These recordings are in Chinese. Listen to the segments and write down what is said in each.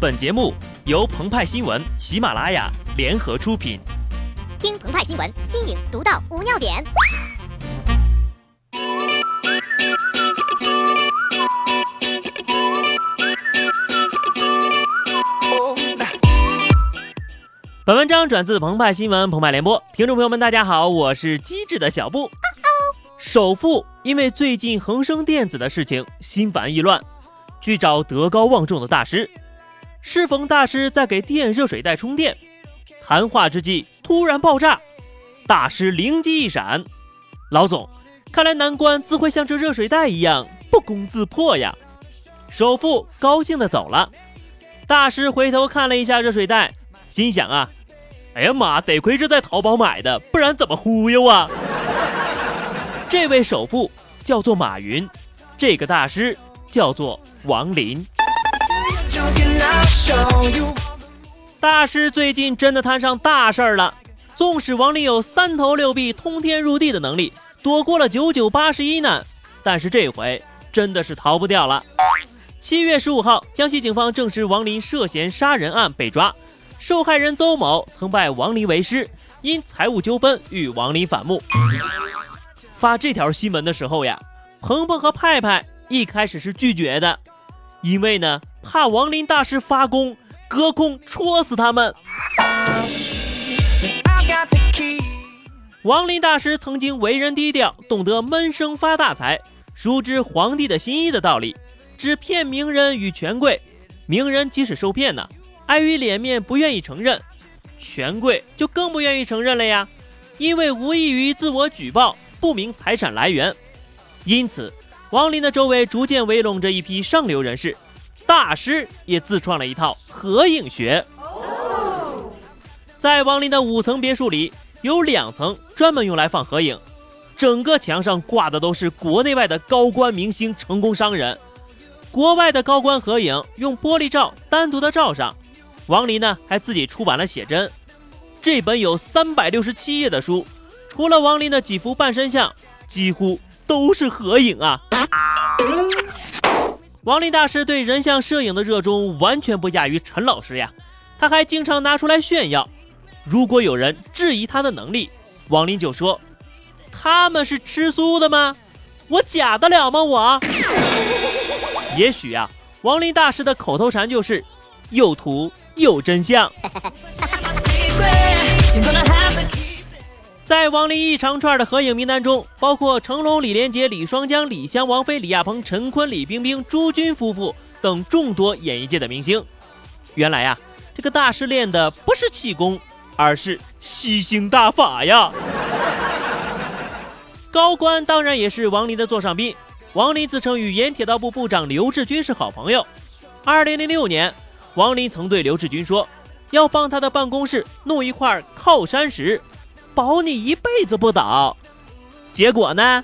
本节目由澎湃新闻、喜马拉雅联合出品。听澎湃新闻，新颖独到，无尿点。本文章转自澎湃新闻澎湃联播，听众朋友们，大家好，我是机智的小布。首富因为最近恒生电子的事情心烦意乱，去找德高望重的大师。适逢大师在给电热水袋充电，谈话之际突然爆炸，大师灵机一闪：“老总，看来难关自会像这热水袋一样不攻自破呀。”首富高兴的走了。大师回头看了一下热水袋，心想啊。哎呀妈！得亏是在淘宝买的，不然怎么忽悠啊？这位首富叫做马云，这个大师叫做王林。大师最近真的摊上大事儿了。纵使王林有三头六臂、通天入地的能力，躲过了九九八十一难，但是这回真的是逃不掉了。七月十五号，江西警方证实王林涉嫌杀人案被抓。受害人邹某曾拜王林为师，因财务纠纷与王林反目。发这条新闻的时候呀，鹏鹏和派派一开始是拒绝的，因为呢怕王林大师发功，隔空戳死他们。王林大师曾经为人低调，懂得闷声发大财，熟知皇帝的心意的道理，只骗名人与权贵。名人即使受骗呢？碍于脸面，不愿意承认，权贵就更不愿意承认了呀，因为无异于自我举报，不明财产来源。因此，王林的周围逐渐围拢着一批上流人士，大师也自创了一套合影学。在王林的五层别墅里，有两层专门用来放合影，整个墙上挂的都是国内外的高官明星、成功商人，国外的高官合影用玻璃罩单独的罩上。王林呢，还自己出版了写真，这本有三百六十七页的书，除了王林的几幅半身像，几乎都是合影啊。王林大师对人像摄影的热衷完全不亚于陈老师呀，他还经常拿出来炫耀。如果有人质疑他的能力，王林就说：“他们是吃素的吗？我假得了吗？我？”也许啊，王林大师的口头禅就是“有图”。有真相。在王林一长串的合影名单中，包括成龙、李连杰、李双江、李湘、王菲、李亚鹏、陈坤、李冰冰、朱军夫妇等众多演艺界的明星。原来呀，这个大师练的不是气功，而是吸星大法呀。高官当然也是王林的座上宾。王林自称与原铁道部部长刘志军是好朋友。二零零六年。王林曾对刘志军说：“要帮他的办公室弄一块靠山石，保你一辈子不倒。”结果呢？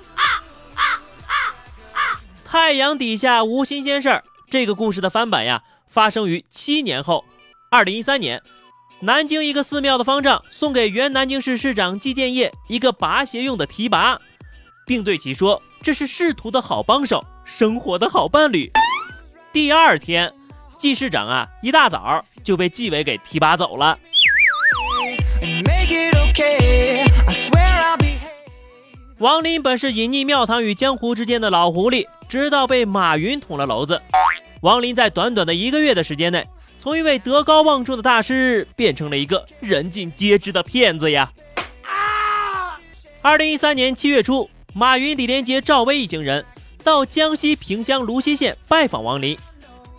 太阳底下无新鲜事儿。这个故事的翻版呀，发生于七年后，二零一三年，南京一个寺庙的方丈送给原南京市市长季建业一个拔鞋用的提拔，并对其说：“这是仕途的好帮手，生活的好伴侣。”第二天。季市长啊，一大早就被纪委给提拔走了。王林本是隐匿庙堂与江湖之间的老狐狸，直到被马云捅了娄子。王林在短短的一个月的时间内，从一位德高望重的大师，变成了一个人尽皆知的骗子呀！二零一三年七月初，马云、李连杰、赵薇一行人到江西萍乡芦溪县拜访王林。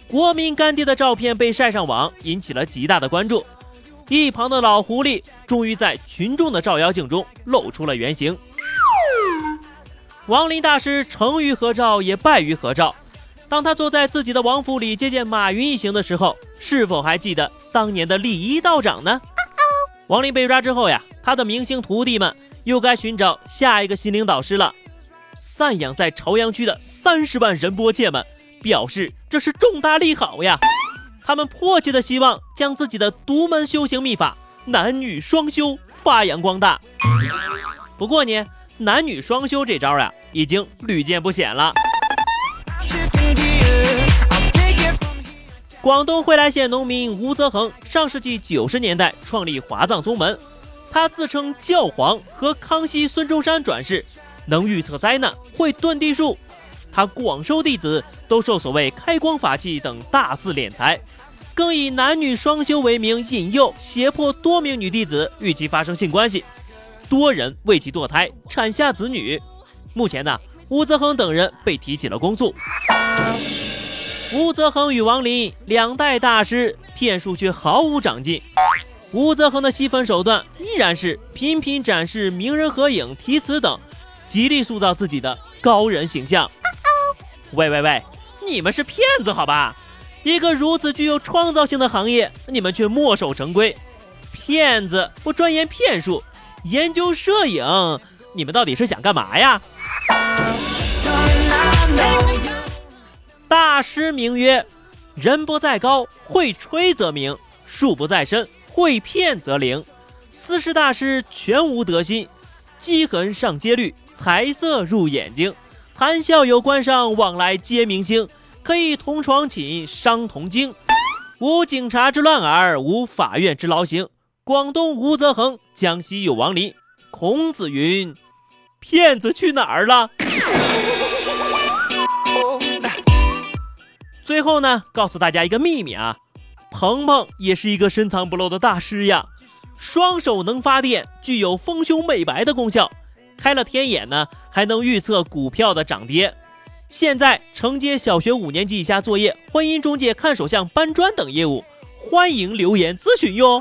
国民干爹的照片被晒上网，引起了极大的关注。一旁的老狐狸终于在群众的照妖镜中露出了原形。王林大师成于合照，也败于合照。当他坐在自己的王府里接见马云一行的时候，是否还记得当年的礼仪道长呢？王林被抓之后呀，他的明星徒弟们又该寻找下一个心灵导师了。散养在朝阳区的三十万仁波切们。表示这是重大利好呀！他们迫切的希望将自己的独门修行秘法男女双修发扬光大。不过呢，男女双修这招呀，已经屡见不鲜了。广东惠来县农民吴泽恒，上世纪九十年代创立华藏宗门。他自称教皇和康熙、孙中山转世，能预测灾难，会遁地术。他广收弟子，都受所谓开光法器等大肆敛财，更以男女双修为名引诱、胁迫多名女弟子与其发生性关系，多人为其堕胎，产下子女。目前呢，吴泽恒等人被提起了公诉。吴泽恒与王林两代大师骗术却毫无长进。吴泽恒的吸粉手段依然是频频展示名人合影、题词等，极力塑造自己的高人形象。喂喂喂，你们是骗子好吧？一个如此具有创造性的行业，你们却墨守成规。骗子不钻研骗术，研究摄影，你们到底是想干嘛呀？大师名曰：人不在高，会吹则名；树不在深，会骗则灵。四师大师全无德心，积痕上阶绿，财色入眼睛。谈笑有官商，往来皆明星。可以同床寝，伤同经。无警察之乱耳，无法院之劳形。广东吴泽恒，江西有王林。孔子云：骗子去哪儿了？最后呢，告诉大家一个秘密啊，鹏鹏也是一个深藏不露的大师呀，双手能发电，具有丰胸美白的功效，开了天眼呢，还能预测股票的涨跌。现在承接小学五年级以下作业、婚姻中介、看手相、搬砖等业务，欢迎留言咨询哟。